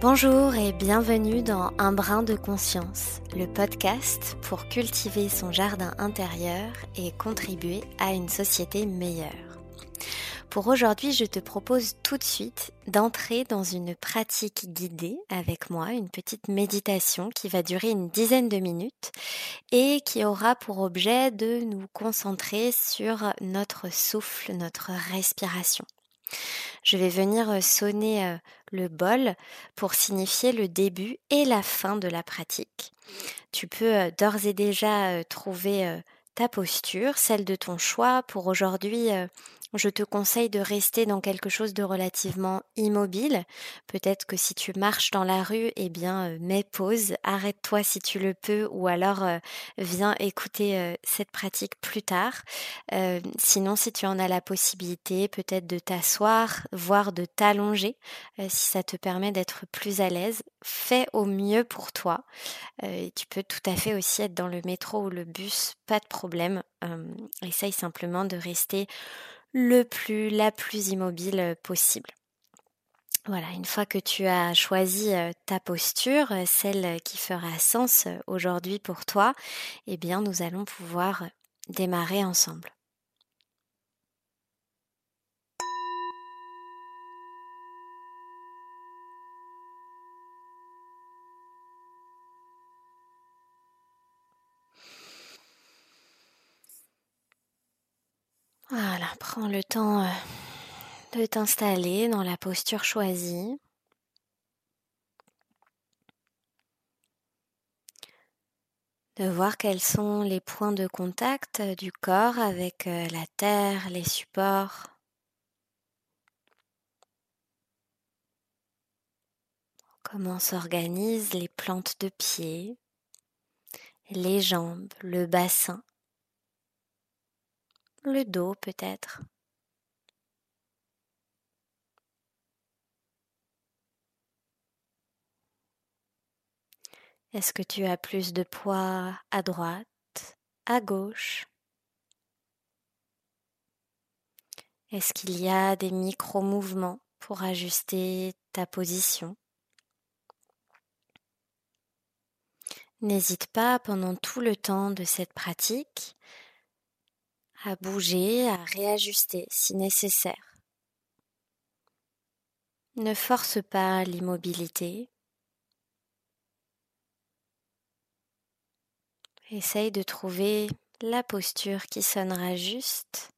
Bonjour et bienvenue dans Un brin de conscience, le podcast pour cultiver son jardin intérieur et contribuer à une société meilleure. Pour aujourd'hui, je te propose tout de suite d'entrer dans une pratique guidée avec moi, une petite méditation qui va durer une dizaine de minutes et qui aura pour objet de nous concentrer sur notre souffle, notre respiration. Je vais venir sonner le bol pour signifier le début et la fin de la pratique. Tu peux d'ores et déjà trouver ta posture, celle de ton choix. Pour aujourd'hui, je te conseille de rester dans quelque chose de relativement immobile. Peut-être que si tu marches dans la rue, eh bien, euh, mets pause, arrête-toi si tu le peux, ou alors euh, viens écouter euh, cette pratique plus tard. sinon, si tu en as la possibilité, peut-être de t'asseoir, voire de t'allonger, si ça te permet d'être plus à l'aise, fais au mieux pour toi. tu peux tout à fait aussi être dans le métro ou le bus, pas de problème. essaye simplement de rester le plus, la plus immobile euh, possible. Voilà, une fois que tu as choisi euh, ta posture, euh, celle qui fera sens aujourd'hui pour toi, eh bien nous allons pouvoir démarrer ensemble. Voilà, prends le temps euh, de t'installer dans la posture choisie. De voir quels sont les points de contact du corps avec euh, la terre, les supports. Comment s'organisent les plantes de pied, les jambes, le bassin le dos peut-être. Est-ce que tu as plus de poids à droite, à gauche? Est-ce qu'il y a des micro-mouvements pour ajuster ta position? N'hésite pas pendant tout le temps de cette pratique à bouger, à réajuster si nécessaire. Ne force pas l'immobilité. Essaye de trouver la posture qui sonnera juste,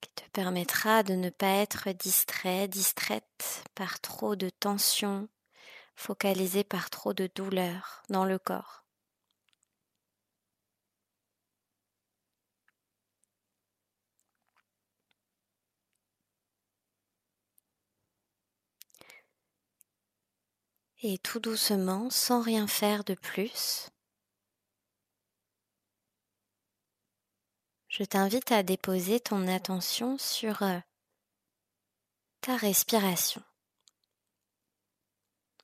qui te permettra de ne pas être distrait, distraite par trop de tension, focalisée par trop de douleur dans le corps. Et tout doucement, sans rien faire de plus, je t'invite à déposer ton attention sur euh, ta respiration,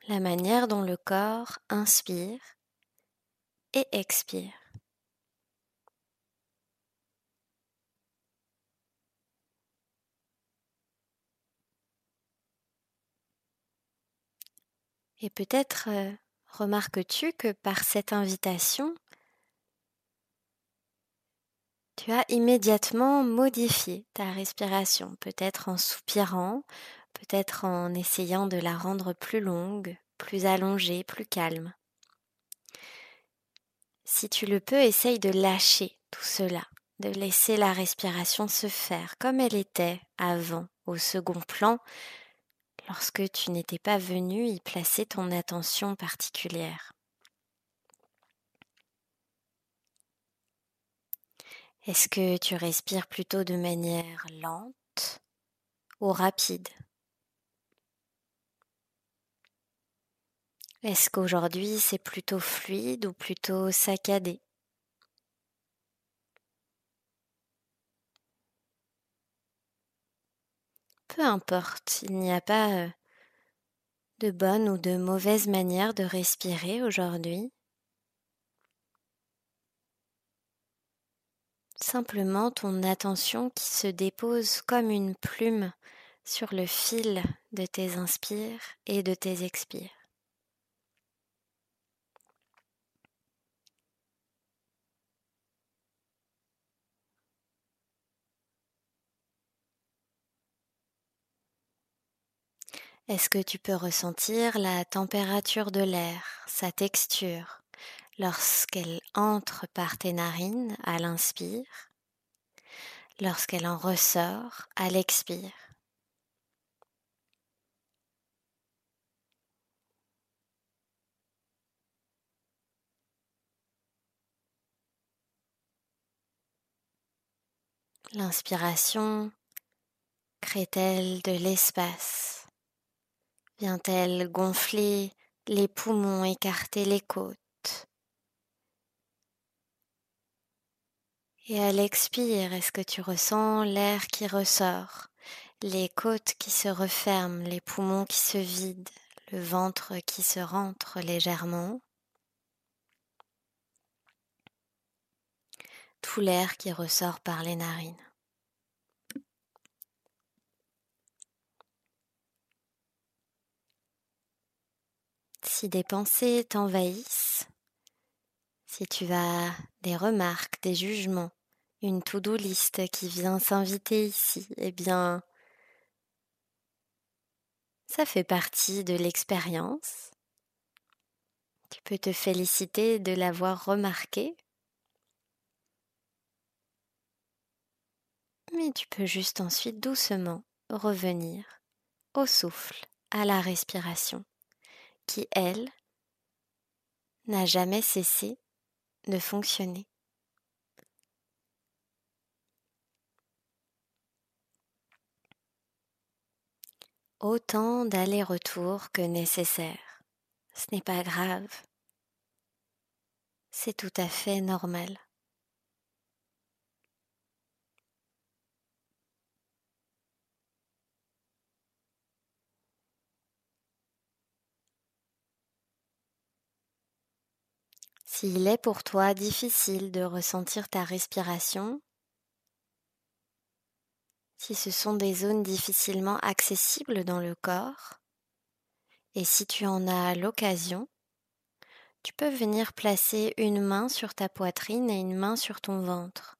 la manière dont le corps inspire et expire. Et peut-être euh, remarques-tu que par cette invitation, tu as immédiatement modifié ta respiration, peut-être en soupirant, peut-être en essayant de la rendre plus longue, plus allongée, plus calme? Si tu le peux, essaye de lâcher tout cela, de laisser la respiration se faire comme elle était avant, au second plan, lorsque tu n'étais pas venu y placer ton attention particulière. Est-ce que tu respires plutôt de manière lente ou rapide? Est-ce qu'aujourd'hui c'est plutôt fluide ou plutôt saccadé? Peu importe, il n'y a pas euh, de bonne ou de mauvaise manière de respirer aujourd'hui. Simplement ton attention qui se dépose comme une plume sur le fil de tes inspires et de tes expires. Est-ce que tu peux ressentir la température de l'air, sa texture, lorsqu'elle entre par tes narines à l'inspire, lorsqu'elle en ressort à l'expire? L'inspiration crée-t-elle de l'espace? Vient-elle gonfler les poumons, écarter les côtes? Et à l'expire, est-ce que tu ressens l'air qui ressort, les côtes qui se referment, les poumons qui se vident, le ventre qui se rentre légèrement? Tout l'air qui ressort par les narines. Si des pensées t'envahissent, si tu as des remarques, des jugements, une to-do list qui vient s'inviter ici, eh bien, ça fait partie de l'expérience. Tu peux te féliciter de l'avoir remarqué. Mais tu peux juste ensuite doucement revenir au souffle, à la respiration qui, elle, n'a jamais cessé de fonctionner. Autant d'aller-retour que nécessaire. Ce n'est pas grave. C'est tout à fait normal. S'il est pour toi difficile de ressentir ta respiration, si ce sont des zones difficilement accessibles dans le corps, et si tu en as l'occasion, tu peux venir placer une main sur ta poitrine et une main sur ton ventre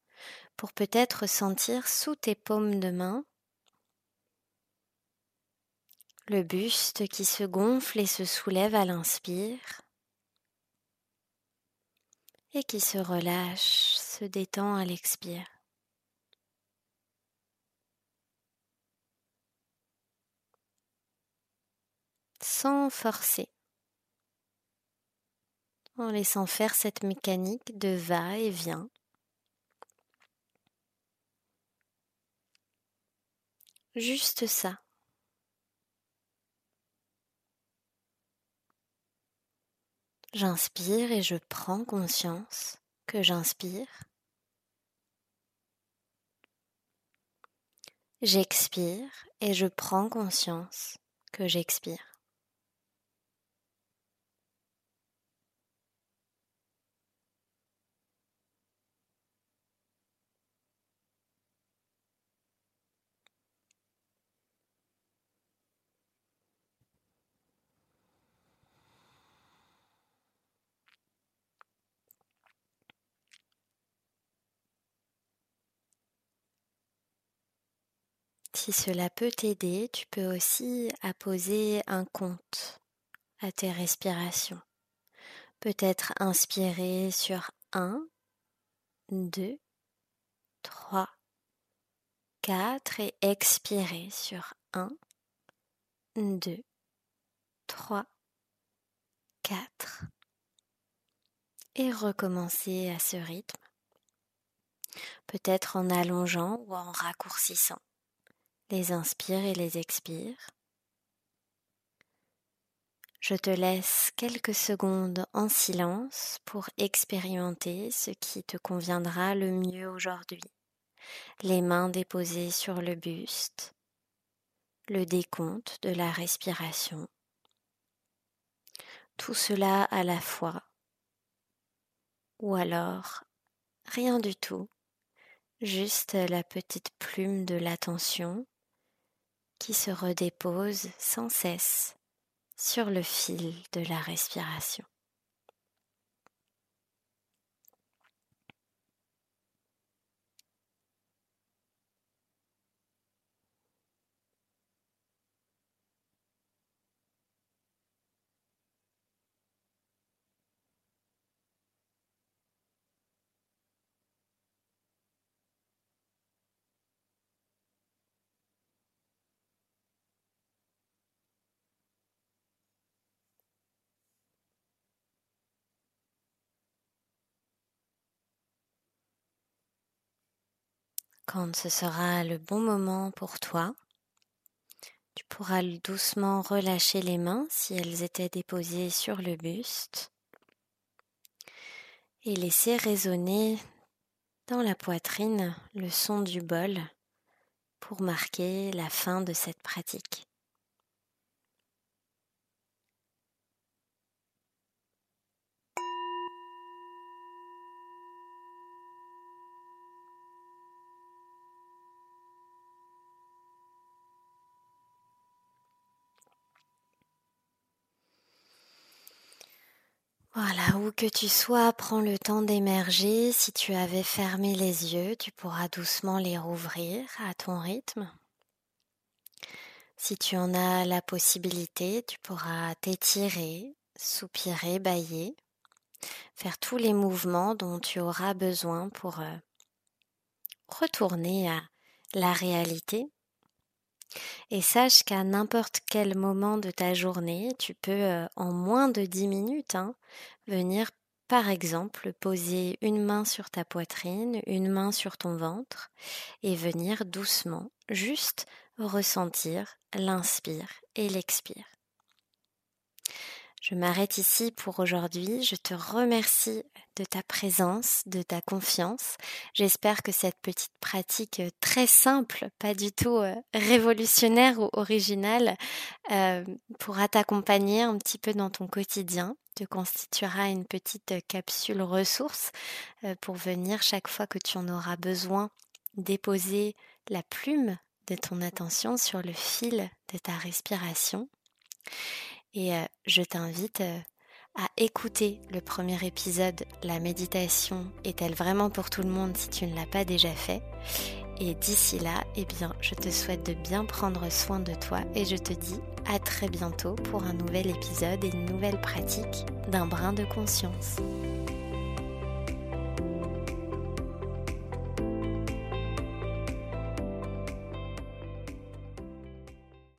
pour peut-être sentir sous tes paumes de main le buste qui se gonfle et se soulève à l'inspire et qui se relâche, se détend à l'expire. Sans forcer, en laissant faire cette mécanique de va et vient. Juste ça. J'inspire et je prends conscience que j'inspire. J'expire et je prends conscience que j'expire. Si cela peut t'aider, tu peux aussi apposer un compte à tes respirations. Peut-être inspirer sur 1, 2, 3, 4 et expirer sur 1, 2, 3, 4 et recommencer à ce rythme, peut-être en allongeant ou en raccourcissant les inspire et les expire. Je te laisse quelques secondes en silence pour expérimenter ce qui te conviendra le mieux aujourd'hui. Les mains déposées sur le buste, le décompte de la respiration. Tout cela à la fois. Ou alors rien du tout, juste la petite plume de l'attention qui se redépose sans cesse sur le fil de la respiration. Quand ce sera le bon moment pour toi, tu pourras doucement relâcher les mains si elles étaient déposées sur le buste et laisser résonner dans la poitrine le son du bol pour marquer la fin de cette pratique. Voilà, où que tu sois, prends le temps d'émerger. Si tu avais fermé les yeux, tu pourras doucement les rouvrir à ton rythme. Si tu en as la possibilité, tu pourras t'étirer, soupirer, bailler, faire tous les mouvements dont tu auras besoin pour euh, retourner à la réalité et sache qu'à n'importe quel moment de ta journée, tu peux en moins de 10 minutes hein, venir par exemple poser une main sur ta poitrine, une main sur ton ventre et venir doucement juste ressentir l'inspire et l'expire. Je m'arrête ici pour aujourd'hui. Je te remercie de ta présence, de ta confiance. J'espère que cette petite pratique euh, très simple, pas du tout euh, révolutionnaire ou originale, euh, pourra t'accompagner un petit peu dans ton quotidien, te constituera une petite capsule ressource pour venir chaque fois que tu en auras besoin déposer la plume de ton attention sur le fil de ta respiration et je t'invite à écouter le premier épisode, La méditation est-elle vraiment pour tout le monde si tu ne l'as pas déjà fait? Et d'ici là, eh bien, je te souhaite de bien prendre soin de toi et je te dis à très bientôt pour un nouvel épisode et une nouvelle pratique d'un brin de conscience.